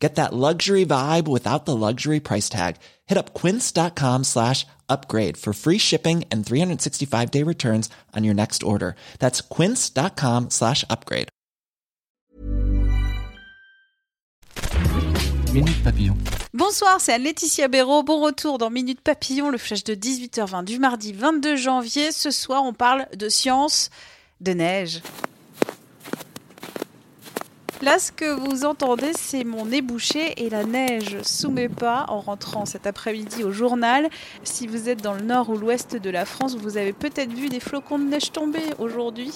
Get that luxury vibe without the luxury price tag. Hit up quince.com slash upgrade for free shipping and 365 day returns on your next order. That's quince.com slash upgrade. Minute Papillon. Bonsoir, c'est Anne-Laetitia Béraud. Bon retour dans Minute Papillon, le flash de 18h20 du mardi 22 janvier. Ce soir, on parle de science, de neige. Là, ce que vous entendez, c'est mon nez bouché et la neige sous mes pas en rentrant cet après-midi au journal. Si vous êtes dans le nord ou l'ouest de la France, vous avez peut-être vu des flocons de neige tomber aujourd'hui.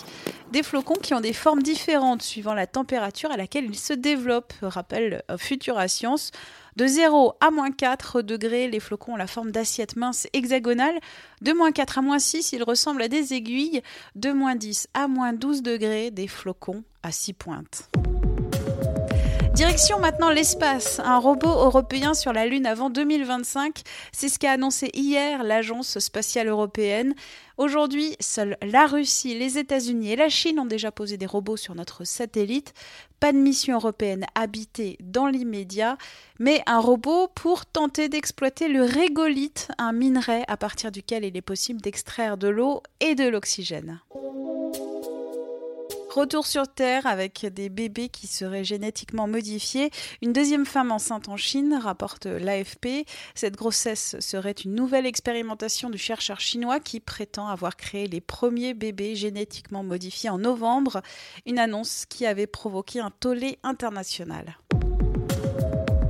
Des flocons qui ont des formes différentes suivant la température à laquelle ils se développent, rappelle Futura Science. De 0 à moins 4 degrés, les flocons ont la forme d'assiette mince hexagonale. De moins 4 à moins 6, ils ressemblent à des aiguilles. De moins 10 à moins 12 degrés, des flocons à 6 pointes. Direction maintenant l'espace. Un robot européen sur la Lune avant 2025. C'est ce qu'a annoncé hier l'Agence spatiale européenne. Aujourd'hui, seuls la Russie, les États-Unis et la Chine ont déjà posé des robots sur notre satellite. Pas de mission européenne habitée dans l'immédiat, mais un robot pour tenter d'exploiter le régolithe, un minerai à partir duquel il est possible d'extraire de l'eau et de l'oxygène. Retour sur Terre avec des bébés qui seraient génétiquement modifiés. Une deuxième femme enceinte en Chine, rapporte l'AFP. Cette grossesse serait une nouvelle expérimentation du chercheur chinois qui prétend avoir créé les premiers bébés génétiquement modifiés en novembre. Une annonce qui avait provoqué un tollé international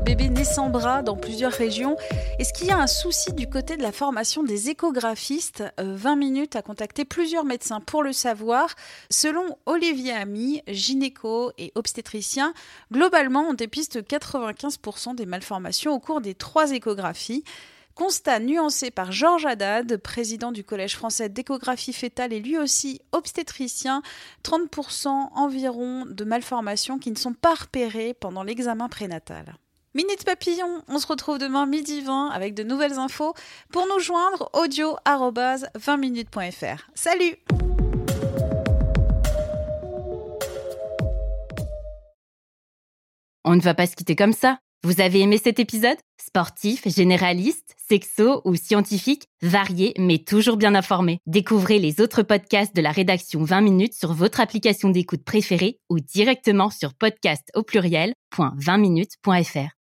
bébés nés sans bras dans plusieurs régions. Est-ce qu'il y a un souci du côté de la formation des échographistes? 20 euh, minutes à contacter plusieurs médecins pour le savoir. Selon Olivier Ami, gynéco et obstétricien, globalement, on dépiste 95% des malformations au cours des trois échographies. Constat nuancé par Georges Haddad, président du Collège français d'échographie fétale et lui aussi obstétricien, 30% environ de malformations qui ne sont pas repérées pendant l'examen prénatal. Minute Papillon, on se retrouve demain midi 20 avec de nouvelles infos. Pour nous joindre, audio 20minutes.fr. Salut On ne va pas se quitter comme ça. Vous avez aimé cet épisode? Sportif, généraliste, sexo ou scientifique, varié mais toujours bien informé. Découvrez les autres podcasts de la rédaction 20 minutes sur votre application d'écoute préférée ou directement sur podcast au pluriel.20minutes.fr